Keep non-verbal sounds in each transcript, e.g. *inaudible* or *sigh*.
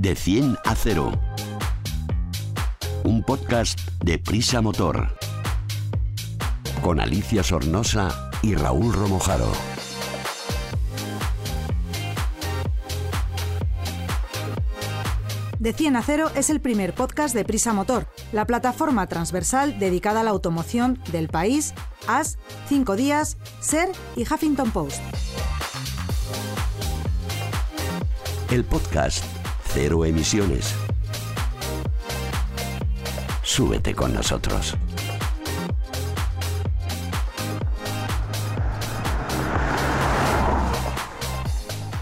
De 100 a 0. Un podcast de Prisa Motor. Con Alicia Sornosa y Raúl Romojaro. De 100 a 0 es el primer podcast de Prisa Motor, la plataforma transversal dedicada a la automoción del país, AS, 5 días, SER y Huffington Post. El podcast Cero Emisiones. Súbete con nosotros.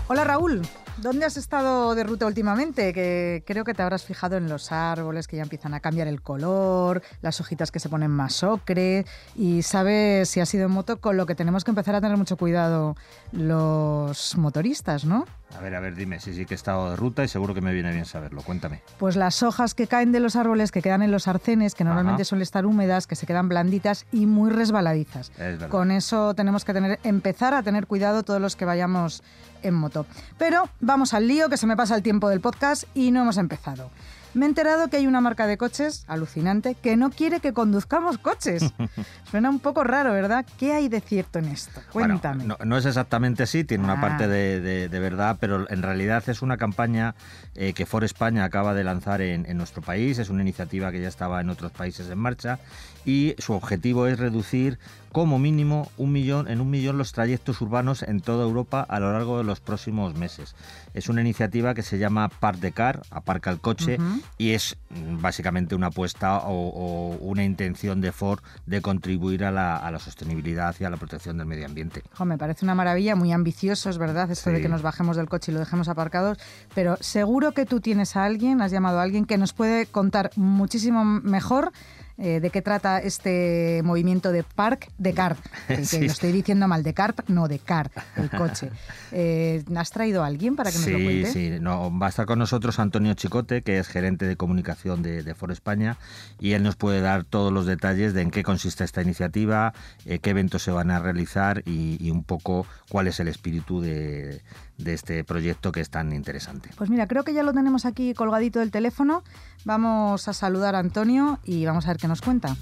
Hola Raúl, ¿dónde has estado de ruta últimamente? Que creo que te habrás fijado en los árboles que ya empiezan a cambiar el color, las hojitas que se ponen más ocre y sabes si has ido en moto con lo que tenemos que empezar a tener mucho cuidado los motoristas, ¿no? A ver, a ver, dime, sí, sí que he estado de ruta y seguro que me viene bien saberlo. Cuéntame. Pues las hojas que caen de los árboles, que quedan en los arcenes, que normalmente Ajá. suelen estar húmedas, que se quedan blanditas y muy resbaladizas. Es verdad. Con eso tenemos que tener, empezar a tener cuidado todos los que vayamos en moto. Pero vamos al lío, que se me pasa el tiempo del podcast y no hemos empezado. Me he enterado que hay una marca de coches, alucinante, que no quiere que conduzcamos coches. *laughs* Suena un poco raro, ¿verdad? ¿Qué hay de cierto en esto? Bueno, Cuéntame. no, no es exactamente así, tiene una Ah. parte de, de- de verdad, pero en realidad es una campaña eh, que Ford España acaba de lanzar en, en nuestro país. Es una iniciativa que ya estaba en otros países en marcha y su objetivo es reducir como mínimo un millón, en un millón los trayectos urbanos en toda Europa a lo largo de los próximos meses. Es una iniciativa que se llama Park the Car, aparca el coche. Y es mm, básicamente una apuesta o, o una intención de Ford de contribuir a la, a la sostenibilidad y a la protección del medio ambiente. Jo, me parece una maravilla, muy ambicioso, es verdad, esto de que nos bajemos del coche y lo dejemos aparcados, pero seguro que tú tienes a alguien, has llamado a alguien que nos puede contar muchísimo mejor eh, de qué trata este movimiento de Park de Car. *laughs* Que, que Sí. lo estoy diciendo mal, de Car, no de Car, el *laughs* coche. Eh, ¿Has traído a alguien para que nos lo Sí, cuente? sí, no, va a estar con nosotros Antonio Chicote, que es gerente de comunicación de, de Ford España, y él nos puede dar todos los detalles de en qué consiste esta iniciativa, eh, qué eventos se van a realizar y, y un poco cuál es el espíritu de, de este proyecto que es tan interesante. Pues mira, creo que ya lo tenemos aquí colgadito del teléfono. Vamos a saludar a Antonio y vamos a ver qué nos cuenta.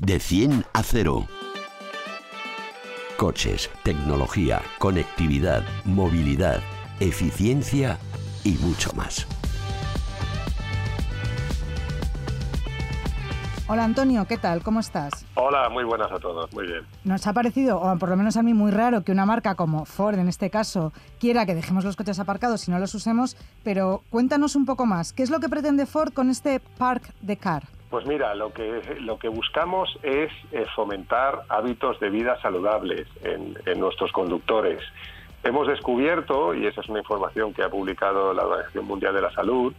De 100 a 0. Coches, tecnología, conectividad, movilidad, eficiencia y mucho más. Hola Antonio, ¿qué tal? ¿Cómo estás? Hola, muy buenas a todos, muy bien. Nos ha parecido, o por lo menos a mí, muy raro que una marca como Ford, en este caso, quiera que dejemos los coches aparcados y no los usemos, pero cuéntanos un poco más. ¿Qué es lo que pretende Ford con este Park de Car? Pues mira, lo que, lo que buscamos es eh, fomentar hábitos de vida saludables en, en nuestros conductores. Hemos descubierto, y esa es una información que ha publicado la Organización Mundial de la Salud,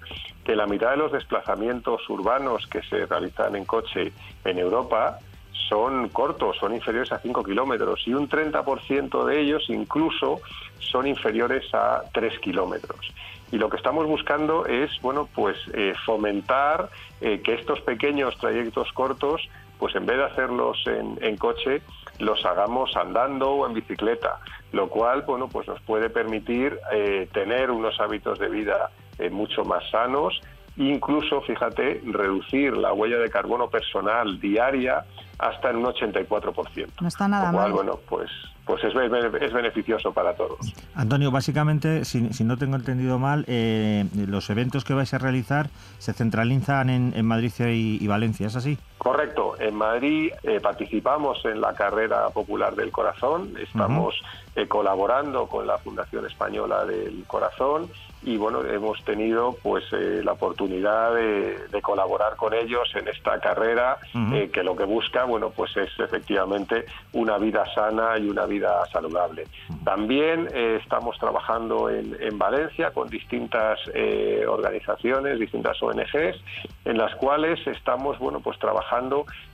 que la mitad de los desplazamientos urbanos que se realizan en coche en Europa son cortos, son inferiores a 5 kilómetros y un 30% de ellos incluso son inferiores a 3 kilómetros. Y lo que estamos buscando es, bueno, pues eh, fomentar eh, que estos pequeños trayectos cortos, pues en vez de hacerlos en, en coche, los hagamos andando o en bicicleta, lo cual, bueno, pues nos puede permitir eh, tener unos hábitos de vida eh, mucho más sanos, incluso, fíjate, reducir la huella de carbono personal diaria hasta en un 84%. No está nada lo cual, mal. bueno, pues, pues es, es beneficioso para todos. Antonio, básicamente, si, si no tengo entendido mal, eh, los eventos que vais a realizar se centralizan en, en Madrid y, y Valencia, ¿es así? Correcto. En Madrid eh, participamos en la carrera popular del corazón. Estamos eh, colaborando con la Fundación Española del Corazón y bueno hemos tenido pues eh, la oportunidad de, de colaborar con ellos en esta carrera eh, que lo que busca bueno pues es efectivamente una vida sana y una vida saludable. También eh, estamos trabajando en, en Valencia con distintas eh, organizaciones, distintas ONGs, en las cuales estamos bueno pues trabajando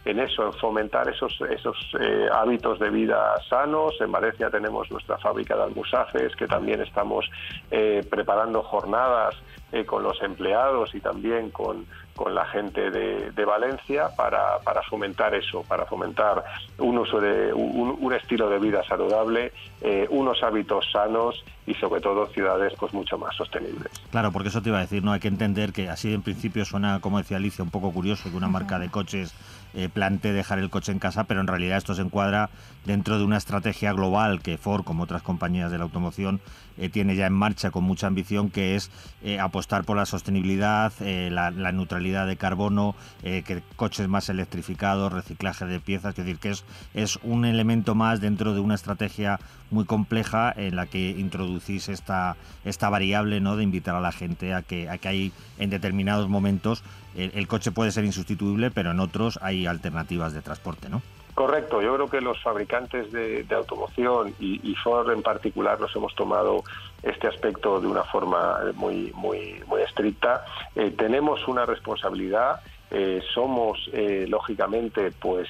en eso, en fomentar esos esos eh, hábitos de vida sanos. En Valencia tenemos nuestra fábrica de almusafes, que también estamos eh, preparando jornadas eh, con los empleados y también con, con la gente de, Valencia para, para, fomentar eso, para fomentar un uso de un, estilo de vida saludable, eh, unos hábitos sanos y sobre todo ciudades pues mucho más sostenibles. Claro, porque eso te iba a decir, no hay que entender que así en principio suena, como decía Alicia, un poco curioso que una marca de coches eh, plante dejar el coche en casa, pero en realidad esto se encuadra dentro de una estrategia global que Ford, como otras compañías de la automoción, eh, tiene ya en marcha con mucha ambición, que es eh, apostar por la sostenibilidad, la, neutralidad de carbono, que coches más electrificados, reciclaje de piezas, es decir, que es, es un elemento más dentro de una estrategia muy compleja en la que introducís esta, esta variable ¿no? de invitar a la gente a que, a que hay en determinados momentos el, coche puede ser insustituible, pero en otros hay alternativas de transporte, ¿no? Correcto, yo creo que los fabricantes de, automoción y, Ford en particular nos hemos tomado este aspecto de una forma muy muy muy estricta. Eh, tenemos una responsabilidad eh, somos eh, lógicamente pues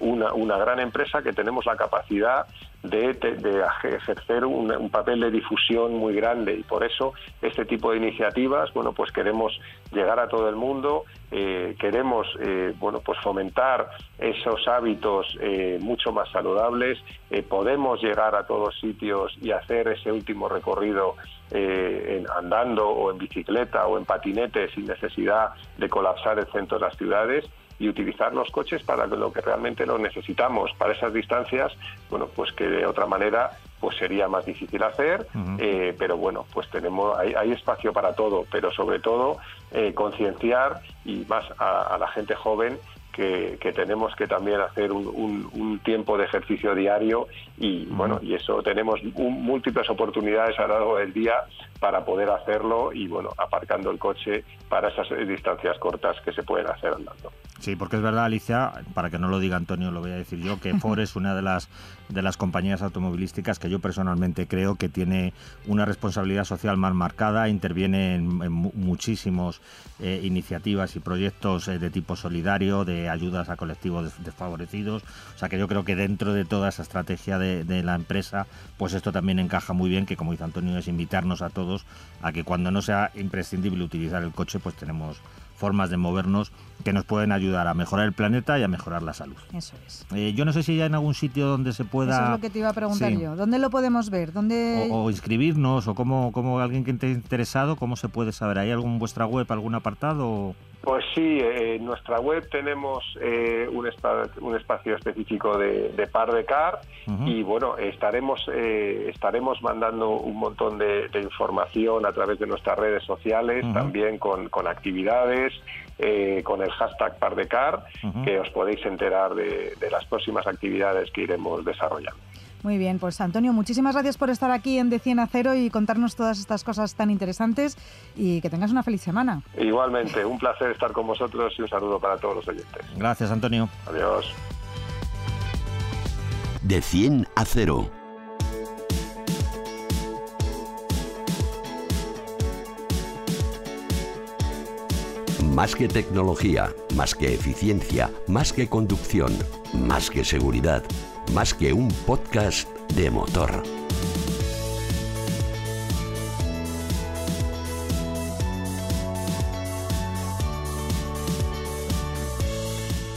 una, una, gran empresa que tenemos la capacidad de, ejercer un, papel de difusión muy grande y por eso este tipo de iniciativas, bueno, pues queremos llegar a todo el mundo, eh, queremos, eh, bueno, pues fomentar esos hábitos eh, mucho más saludables, podemos llegar a todos sitios y hacer ese último recorrido andando o en bicicleta o en patinete sin necesidad de colapsar el centro de las ciudades y utilizar los coches para lo que realmente lo necesitamos. Para esas distancias, bueno, pues que de otra manera pues sería más difícil hacer, eh, pero bueno, pues tenemos hay, hay, espacio para todo, pero sobre todo eh, concienciar y más a, la gente joven que, tenemos que también hacer un, tiempo de ejercicio diario y bueno y eso tenemos múltiples oportunidades a lo largo del día para poder hacerlo y bueno aparcando el coche para esas distancias cortas que se pueden hacer andando. Sí, porque es verdad, Alicia, para que no lo diga Antonio, lo voy a decir yo, que *laughs* Ford es una de las, de las compañías automovilísticas que yo personalmente creo que tiene una responsabilidad social más marcada, interviene en, muchísimos eh, iniciativas y proyectos eh, de tipo solidario, de ayudas a colectivos desfavorecidos. O sea que yo creo que dentro de toda esa estrategia de, de la empresa, pues esto también encaja muy bien, que como dice Antonio, es invitarnos a todos a que cuando no sea imprescindible utilizar el coche, pues tenemos formas de movernos que nos pueden ayudar a mejorar el planeta y a mejorar la salud. Eso es. Eh, yo no sé si hay en algún sitio donde se pueda... Eso es lo que te iba a preguntar yo. ¿Dónde lo podemos ver? ¿Dónde... O, inscribirnos, o como, como alguien que esté interesado, ¿cómo se puede saber? ¿Hay algún vuestra web, algún apartado? Pues sí, en nuestra web tenemos eh, un, un, espacio específico de, par de car y bueno, estaremos, eh, estaremos mandando un montón de, información a través de nuestras redes sociales, también con, con actividades, eh, con el hashtag par de car, que os podéis enterar de, de las próximas actividades que iremos desarrollando. Muy bien, pues Antonio, muchísimas gracias por estar aquí en De 100 a 0 y contarnos todas estas cosas tan interesantes y que tengas una feliz semana. Igualmente, un placer estar con vosotros y un saludo para todos los oyentes. Gracias, Antonio. Adiós. De 100 a 0. Más que tecnología, más que eficiencia, más que conducción, más que seguridad más que un podcast de motor.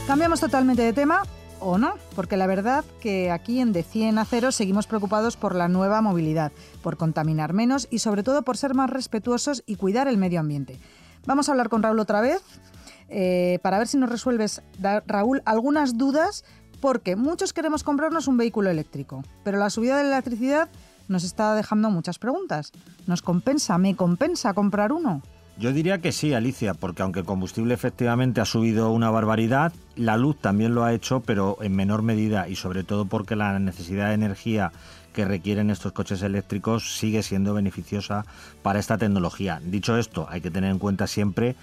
Cambiamos totalmente de tema, o no, porque la verdad que aquí en De 100 a 0 seguimos preocupados por la nueva movilidad, por contaminar menos y sobre todo por ser más respetuosos y cuidar el medio ambiente. Vamos a hablar con Raúl otra vez eh, para ver si nos resuelves, Raúl, algunas dudas porque muchos queremos comprarnos un vehículo eléctrico, pero la subida de la electricidad nos está dejando muchas preguntas. ¿Nos compensa, me compensa comprar uno? Yo diría que sí, Alicia, porque aunque el combustible efectivamente ha subido una barbaridad, la luz también lo ha hecho, pero en menor medida y sobre todo porque la necesidad de energía que requieren estos coches eléctricos sigue siendo beneficiosa para esta tecnología. Dicho esto, hay que tener en cuenta siempre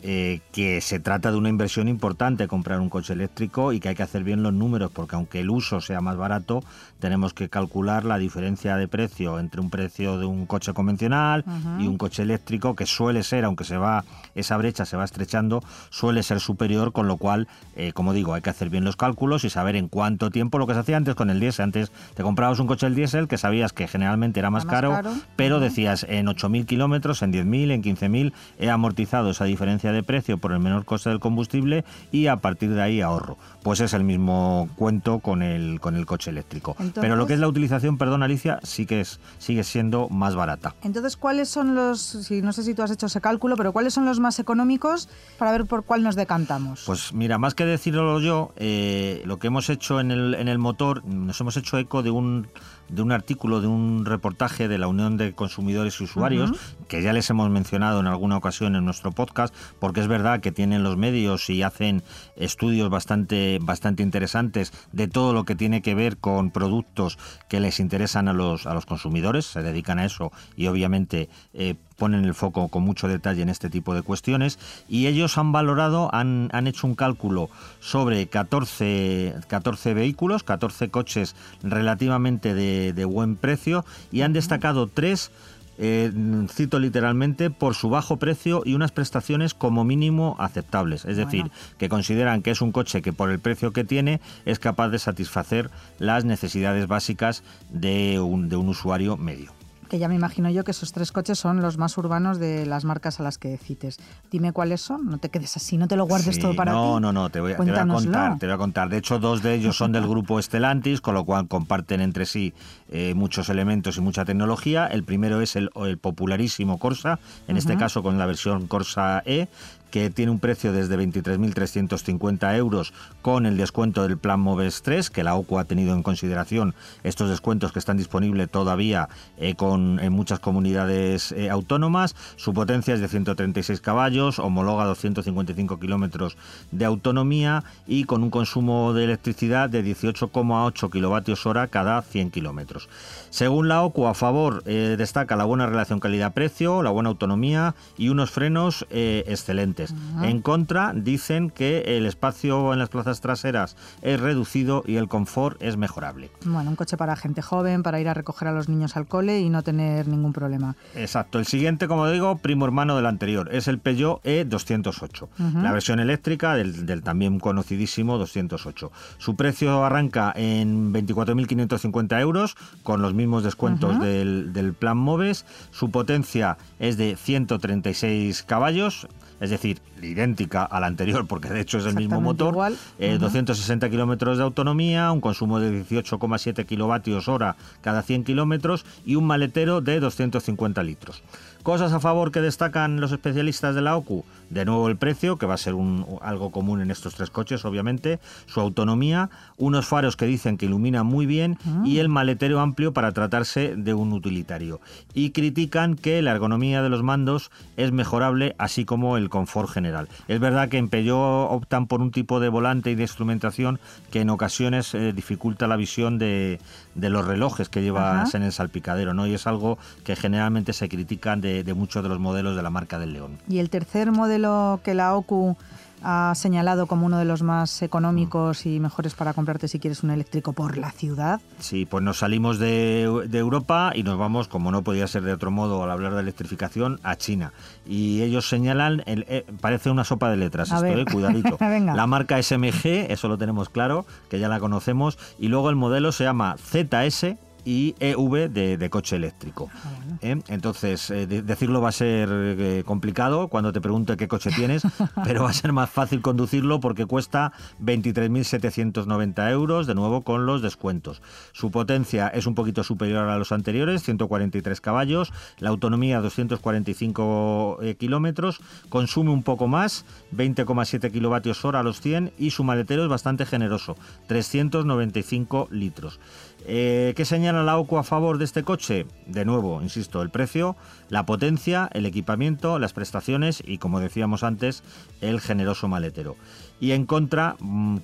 eh, que se trata de una inversión importante comprar un coche eléctrico y que hay que hacer bien los números, porque aunque el uso sea más barato, tenemos que calcular la diferencia de precio entre un precio de un coche convencional y un coche eléctrico, que suele ser, aunque se va, esa brecha se va estrechando, suele ser superior, con lo cual, eh, como digo, hay que hacer bien los cálculos y saber en cuánto tiempo, lo que se hacía antes con el diésel, antes te comprabas un coche el diésel que sabías que generalmente era más, caro, pero decías en 8.000 kilómetros, en 10.000, en 15.000, he amortizado esa diferencia de precio por el menor coste del combustible y a partir de ahí ahorro. Pues es el mismo cuento con el, con el coche eléctrico. Pero lo que es la utilización, perdón Alicia, sí que es, sigue siendo más barata. Entonces, ¿cuáles son los, si no sé si tú has hecho ese cálculo, pero cuáles son los más económicos para ver por cuál nos decantamos? Pues mira, más que decirlo yo, eh, lo que hemos hecho en el, en el motor, nos hemos hecho eco de un de un artículo, de un reportaje de la Unión de Consumidores y Usuarios, que ya les hemos mencionado en alguna ocasión en nuestro podcast, porque es verdad que tienen los medios y hacen estudios bastante, bastante interesantes de todo lo que tiene que ver con productos que les interesan a los, a los consumidores, se dedican a eso y obviamente eh, ponen el foco con mucho detalle en este tipo de cuestiones. Y ellos han valorado, han, han hecho un cálculo sobre 14, 14 vehículos, 14 coches relativamente de, de buen precio y han destacado tres eh, cito literalmente, por su bajo precio y unas prestaciones como mínimo aceptables. Es decir, que consideran que es un coche que por el precio que tiene es capaz de satisfacer las necesidades básicas de un, de un usuario medio que ya me imagino yo que esos tres coches son los más urbanos de las marcas a las que cites. Dime cuáles son, no te quedes así, no te lo guardes todo para ti. No, no, no, te voy, a contar, te voy a contar. De hecho, dos de ellos son del grupo Estelantis, con lo cual comparten entre sí eh, muchos elementos y mucha tecnología. El primero es el, popularísimo Corsa, en este caso con la versión Corsa E, que tiene un precio desde 23.350 euros con el descuento del plan Moves 3, que la OCU ha tenido en consideración estos descuentos que están disponibles todavía eh, con, en muchas comunidades eh, autónomas. Su potencia es de 136 caballos, homologa 255 kilómetros de autonomía y con un consumo de electricidad de 18,8 kilovatios hora cada 100 kilómetros. Según la OCU, a favor eh, destaca la buena relación calidad-precio, la buena autonomía y unos frenos excelentes. En contra, dicen que el espacio en las plazas traseras es reducido y el confort es mejorable. Bueno, un coche para gente joven, para ir a recoger a los niños al cole y no tener ningún problema. Exacto. El siguiente, como digo, primo hermano del anterior, es el Peugeot E208, la versión eléctrica del, también conocidísimo 208. Su precio arranca en 24.550 euros, con los mismos descuentos del, del plan Moves. Su potencia es de 136 caballos, es decir, idéntica a la anterior, porque de hecho es el mismo motor, 260 eh, kilómetros de autonomía, un consumo de 18,7 kilovatios hora cada 100 kilómetros y un maletero de 250 litros. Cosas a favor que destacan los especialistas de la OCU. De nuevo el precio, que va a ser un, algo común en estos tres coches, obviamente. Su autonomía, unos faros que dicen que iluminan muy bien y el maletero amplio para tratarse de un utilitario. Y critican que la ergonomía de los mandos es mejorable, así como el confort general. Es verdad que en Peugeot optan por un tipo de volante y de instrumentación que en ocasiones eh, dificulta la visión de, los relojes que llevas en el salpicadero, ¿no? Y es algo que generalmente se critican de, de muchos de los modelos de la marca del León. Y el tercer modelo que la OCU ha señalado como uno de los más económicos y mejores para comprarte si quieres un eléctrico por la ciudad. Sí, pues nos salimos de, Europa y nos vamos, como no podía ser de otro modo al hablar de electrificación, a China. Y ellos señalan, el, eh, parece una sopa de letras esto, eh, cuidadito. *laughs* la marca SMG, eso lo tenemos claro, que ya la conocemos, y luego el modelo se llama ZS y EV de, coche eléctrico. Ah, ¿Eh? Entonces, eh, decirlo va a ser eh, complicado cuando te pregunte qué coche tienes, *laughs* pero va a ser más fácil conducirlo porque cuesta 23.790 euros, de nuevo con los descuentos. Su potencia es un poquito superior a los anteriores, 143 caballos, la autonomía 245 kilómetros, consume un poco más, 20,7 kilovatios hora a los 100 y su maletero es bastante generoso, 395 litros. Eh, ¿Qué señala la OCU a favor de este coche? De nuevo, insisto, el precio, la potencia, el equipamiento, las prestaciones y, como decíamos antes, el generoso maletero. Y en contra, mm,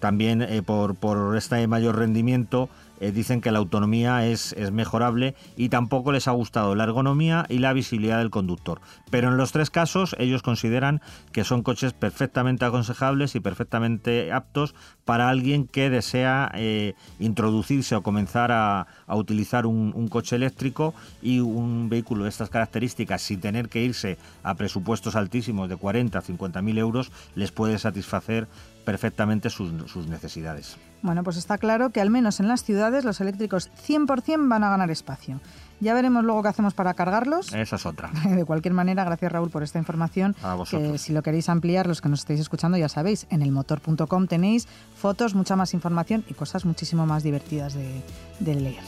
también eh, por, este mayor rendimiento, eh, dicen que la autonomía es, es mejorable y tampoco les ha gustado la ergonomía y la visibilidad del conductor. Pero en los tres casos ellos consideran que son coches perfectamente aconsejables y perfectamente aptos para alguien que desea eh, introducirse o comenzar a, utilizar un, coche eléctrico y un vehículo de estas características sin tener que irse a presupuestos altísimos de 40, 50 mil euros, les puede satisfacer perfectamente sus, sus necesidades. Bueno, pues está claro que al menos en las ciudades los eléctricos 100% van a ganar espacio. Ya veremos luego qué hacemos para cargarlos. Esa es otra. *laughs* De cualquier manera, gracias Raúl por esta información. A vosotros. Que si lo queréis ampliar, los que nos estáis escuchando ya sabéis, en elmotor.com tenéis fotos, mucha más información y cosas muchísimo más divertidas de, de leer.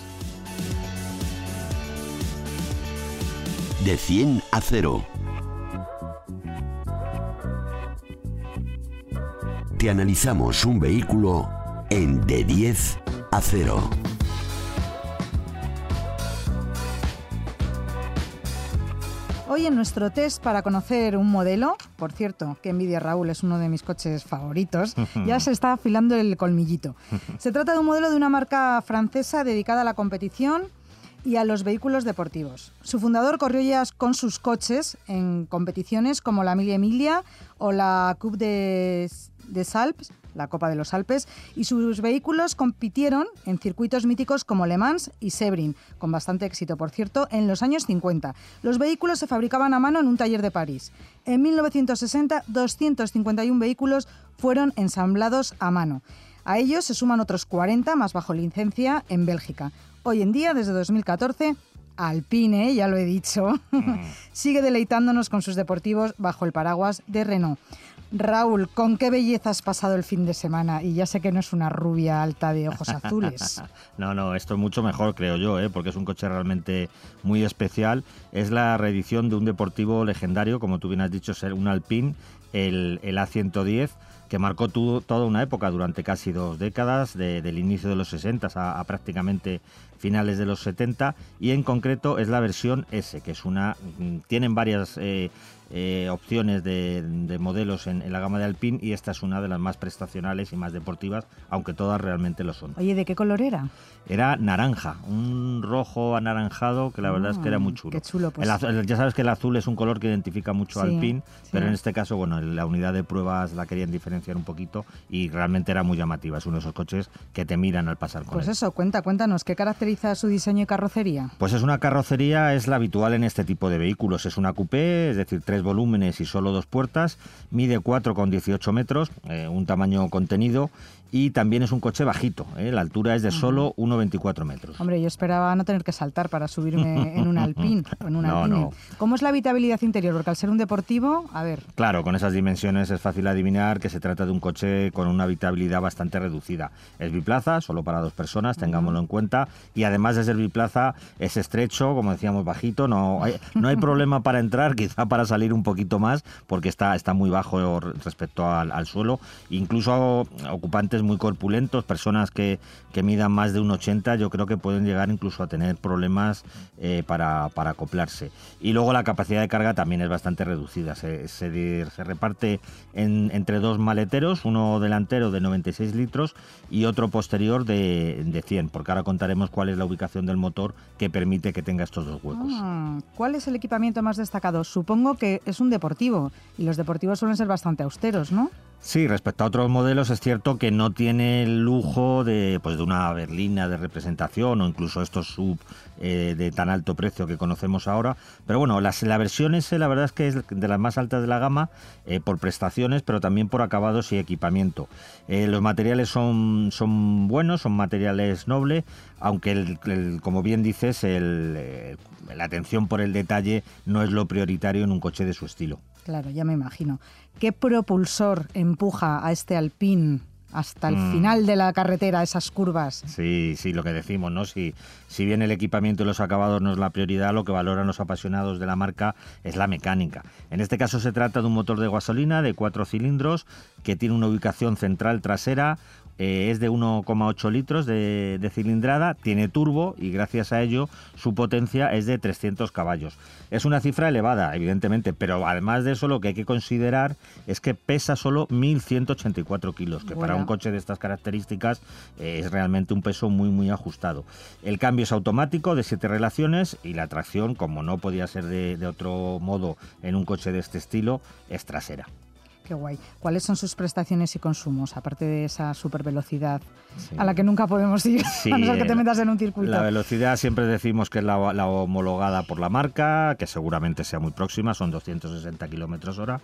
De 100 a 0. Te analizamos un vehículo en De 10 a 0. Hoy en nuestro test para conocer un modelo, por cierto, que envidia Raúl, es uno de mis coches favoritos, *laughs* ya se está afilando el colmillito. Se trata de un modelo de una marca francesa dedicada a la competición y a los vehículos deportivos. Su fundador corrió ya con sus coches en competiciones como la Mille Emilia o la Coupe de, de Salps la Copa de los Alpes, y sus vehículos compitieron en circuitos míticos como Le Mans y Sebring, con bastante éxito, por cierto, en los años 50. Los vehículos se fabricaban a mano en un taller de París. En 1960, 251 vehículos fueron ensamblados a mano. A ellos se suman otros 40 más bajo licencia en Bélgica. Hoy en día, desde 2014, Alpine, ya lo he dicho, *laughs* sigue deleitándonos con sus deportivos bajo el paraguas de Renault. Raúl, ¿con qué belleza has pasado el fin de semana? Y ya sé que no es una rubia alta de ojos *laughs* azules. no, no, esto es mucho mejor, creo yo, ¿eh? porque es un coche realmente muy especial. Es la reedición de un deportivo legendario, como tú bien has dicho, ser un Alpine, el, el A110 que marcó toda una época durante casi dos décadas, del inicio de los 60 a, prácticamente finales de los 70, y en concreto es la versión S, que es una. Mm, tienen varias eh, eh, opciones de, modelos en, la gama de Alpine y esta es una de las más prestacionales y más deportivas, aunque todas realmente lo son. Oye, ¿de qué color era? Era naranja, un rojo anaranjado que la verdad es que era muy chulo. Qué chulo, pues. ya sabes que el azul es un color que identifica mucho Alpine, pero en este caso, bueno, la unidad de pruebas la querían diferenciar un poquito y realmente era muy llamativa. Es uno de esos coches que te miran al pasar con Pues eso, cuenta, cuéntanos, ¿qué caracteriza su diseño y carrocería? Pues es una carrocería, es la habitual en este tipo de vehículos. Es una coupé, es decir, tres volúmenes y solo dos puertas, mide 4,18 metros, eh, un tamaño contenido y también es un coche bajito, ¿eh? la altura es de solo 1,24 metros. Hombre, yo esperaba no tener que saltar para subirme en un *laughs* Alpine. En un no, ¿Cómo es la habitabilidad interior? Porque al ser un deportivo, a ver... Claro, con esas dimensiones es fácil adivinar que se trata de un coche con una habitabilidad bastante reducida. Es biplaza, solo para dos personas, tengámoslo en cuenta, y además de ser biplaza es estrecho, como decíamos, bajito, no hay, no hay *laughs* problema para entrar, quizá para salir un poquito más, porque está, está muy bajo respecto al, al suelo, incluso ocupantes muy corpulentos, personas que, que midan más de un 80, yo creo que pueden llegar incluso a tener problemas eh, para, para, acoplarse. Y luego la capacidad de carga también es bastante reducida. Se, se, reparte en, entre dos maleteros, uno delantero de 96 litros y otro posterior de, de 100, porque ahora contaremos cuál es la ubicación del motor que permite que tenga estos dos huecos. Ah, ¿Cuál es el equipamiento más destacado? Supongo que es un deportivo y los deportivos suelen ser bastante austeros, ¿no? Sí, respecto a otros modelos es cierto que no tiene el lujo de, pues, de una berlina de representación o incluso estos sub eh, de tan alto precio que conocemos ahora. Pero bueno, las, la versión S la verdad es que es de las más altas de la gama eh, por prestaciones, pero también por acabados y equipamiento. Eh, los materiales son, son buenos, son materiales nobles, aunque el, como bien dices, el, la atención por el detalle no es lo prioritario en un coche de su estilo. Claro, ya me imagino. ¿Qué propulsor empuja a este Alpine hasta el mm. final de la carretera, esas curvas. Sí, sí, lo que decimos, ¿no? Si, si bien el equipamiento y los acabados no es la prioridad, lo que valoran los apasionados de la marca es la mecánica. En este caso se trata de un motor de gasolina de cuatro cilindros que tiene una ubicación central trasera, eh, es de 1,8 litros de, de, cilindrada, tiene turbo y gracias a ello su potencia es de 300 caballos. Es una cifra elevada, evidentemente, pero además de eso lo que hay que considerar es que pesa solo 1.184 kilos, que para un coche de estas características eh, es realmente un peso muy muy ajustado. El cambio es automático de siete relaciones y la tracción, como no podía ser de, de otro modo en un coche de este estilo, es trasera. Qué guay. ¿Cuáles son sus prestaciones y consumos, aparte de esa super velocidad a la que nunca podemos ir, *laughs* a no ser que te metas en un circuito? La velocidad siempre decimos que es la, homologada por la marca, que seguramente sea muy próxima, son 260 kilómetros hora.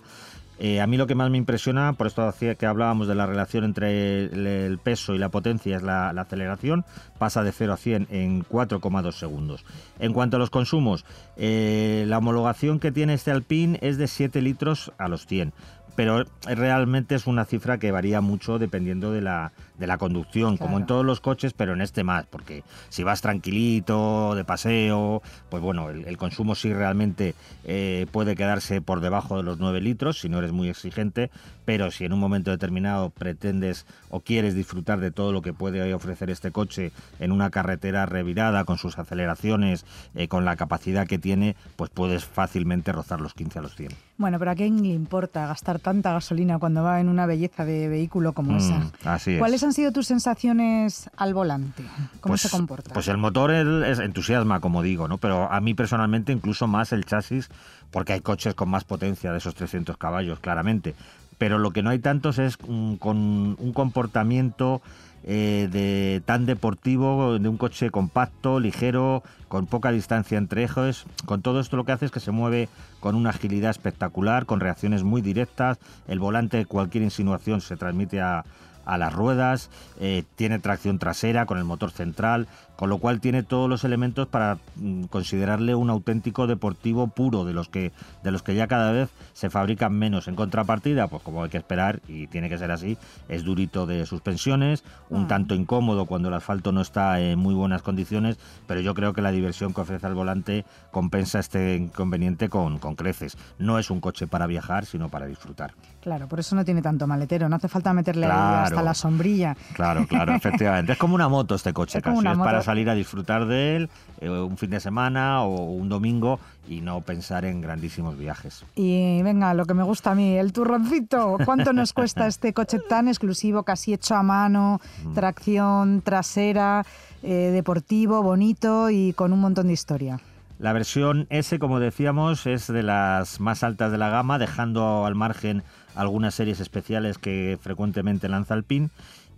Eh, a mí lo que más me impresiona, por esto que hablábamos de la relación entre el, peso y la potencia, es la, aceleración. Pasa de 0 a 100 en 4,2 segundos. En cuanto a los consumos, eh, la homologación que tiene este Alpine es de 7 litros a los 100 pero realmente es una cifra que varía mucho dependiendo de la, de la conducción, como en todos los coches, pero en este más, porque si vas tranquilito, de paseo, pues bueno, el, consumo sí realmente eh, puede quedarse por debajo de los 9 litros, si no eres muy exigente, pero si en un momento determinado pretendes o quieres disfrutar de todo lo que puede ofrecer este coche en una carretera revirada, con sus aceleraciones, eh, con la capacidad que tiene, pues puedes fácilmente rozar los 15 a los 100. Bueno, pero ¿a quién le importa gastar tanta gasolina cuando va en una belleza de vehículo como mm, esa? Así ¿Cuáles han sido tus sensaciones al volante? ¿Cómo pues, se comporta? Pues el motor es entusiasma, como digo, ¿no? Pero a mí personalmente incluso más el chasis, porque hay coches con más potencia de esos 300 caballos, claramente. Pero lo que no hay tantos es mm, con un comportamiento eh, de tan deportivo, de un coche compacto, ligero, con poca distancia entre ejes. Con todo esto lo que hace es que se mueve con una agilidad espectacular, con reacciones muy directas. El volante, cualquier insinuación se transmite a, a las ruedas, eh, tiene tracción trasera con el motor central, con lo cual tiene todos los elementos para mm, considerarle un auténtico deportivo puro de los que de los que ya cada vez se fabrican menos. En contrapartida pues como hay que esperar y tiene que ser así es durito de suspensiones un mm. tanto incómodo cuando el asfalto no está en muy buenas condiciones pero yo creo que la diversión que ofrece al volante compensa este inconveniente con, con creces. No es un coche para viajar sino para disfrutar. Claro por eso no tiene tanto maletero no hace falta meterle hasta la sombrilla claro claro efectivamente es como una moto este coche *laughs* casi es para salir a disfrutar de él eh, un fin de semana o un domingo y no pensar en grandísimos viajes. Y venga, lo que me gusta a mí, el turroncito. ¿Cuánto nos cuesta este coche tan exclusivo, casi hecho a mano, mm. tracción trasera, eh, deportivo, bonito y con un montón de historia? La versión S, como decíamos, es de las más altas de la gama, dejando al margen algunas series especiales que frecuentemente lanza el PIN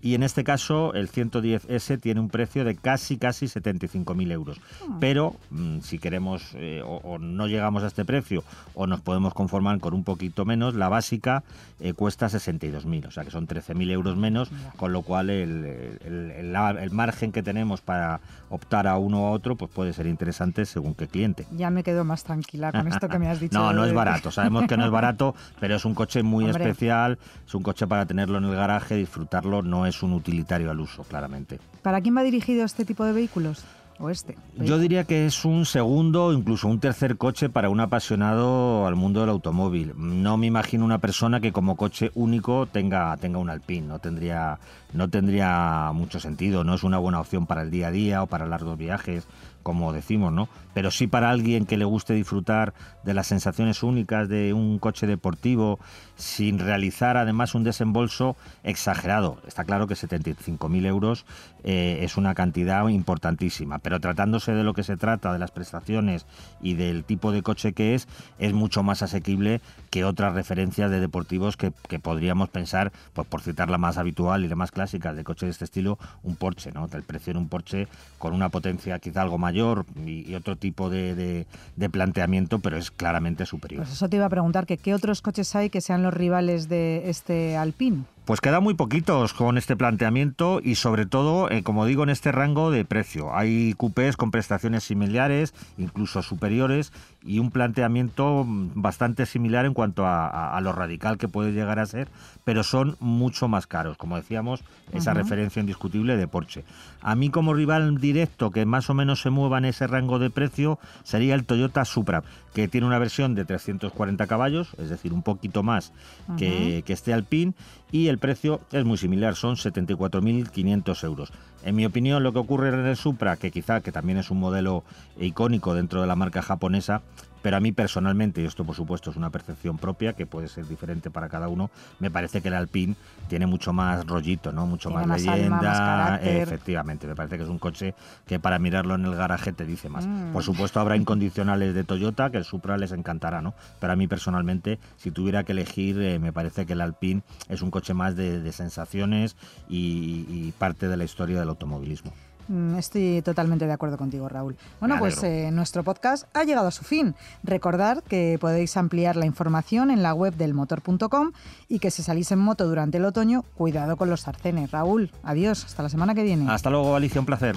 y en este caso el 110S tiene un precio de casi casi 75.000 euros. Pero mm, si queremos eh, o, no llegamos a este precio o nos podemos conformar con un poquito menos, la básica eh, cuesta 62.000, o sea que son 13.000 euros menos, con lo cual el, el, margen que tenemos para optar a uno u otro pues puede ser interesante según qué cliente. Ya me quedo más tranquila con esto que me has *laughs* dicho. no, no es barato, sabemos que no es *laughs* barato, pero es un coche muy especial, es un coche para tenerlo en el garaje, disfrutarlo, no es un utilitario al uso, claramente. ¿Para quién va dirigido este tipo de vehículos? ¿O este? Yo diría que es un segundo, incluso un tercer coche para un apasionado al mundo del automóvil. No me imagino una persona que como coche único tenga, tenga un Alpine, no tendría, no tendría mucho sentido, no es una buena opción para el día a día o para largos viajes como decimos, ¿no? Pero sí para alguien que le guste disfrutar de las sensaciones únicas de un coche deportivo sin realizar además un desembolso exagerado. Está claro que 75.000 euros eh, es una cantidad importantísima, pero tratándose de lo que se trata, de las prestaciones y del tipo de coche que es, es mucho más asequible que otras referencias de deportivos que, podríamos pensar, pues por citar la más habitual y la más clásica de coche de este estilo, un Porsche, ¿no? El precio en un Porsche con una potencia quizá algo mayor y, otro tipo de, planteamiento, pero es claramente superior. Pues eso te iba a preguntar, que ¿qué otros coches hay que sean los rivales de este Alpine? Pues quedan muy poquitos con este planteamiento y sobre todo, eh, como digo, en este rango de precio. Hay cupés con prestaciones similares, incluso superiores, y un planteamiento bastante similar en cuanto a, lo radical que puede llegar a ser, pero son mucho más caros. Como decíamos, esa referencia indiscutible de Porsche. A mí como rival directo que más o menos se mueva en ese rango de precio sería el Toyota Supra, que tiene una versión de 340 caballos, es decir, un poquito más que, que este Alpine, y el precio es muy similar, son 74.500 euros. En mi opinión, lo que ocurre en el Supra, que quizá que también es un modelo icónico dentro de la marca japonesa, pero a mí personalmente, y esto por supuesto es una percepción propia que puede ser diferente para cada uno, me parece que el Alpine tiene mucho más rollito, ¿no? Mucho más, leyenda. efectivamente, me parece que es un coche que para mirarlo en el garaje te dice más. Mm. Por supuesto habrá incondicionales de Toyota que el Supra les encantará, ¿no? Pero a mí personalmente, si tuviera que elegir, eh, me parece que el Alpine es un coche más de, sensaciones y parte de la historia del automovilismo. Mm, estoy totalmente de acuerdo contigo, Raúl. Bueno, pues eh, nuestro podcast ha llegado a su fin. Recordad que podéis ampliar la información en la web del motor.com y que si salís en moto durante el otoño, cuidado con los sarcenes. Raúl, adiós, hasta la semana que viene. Hasta luego, Alicia, un placer.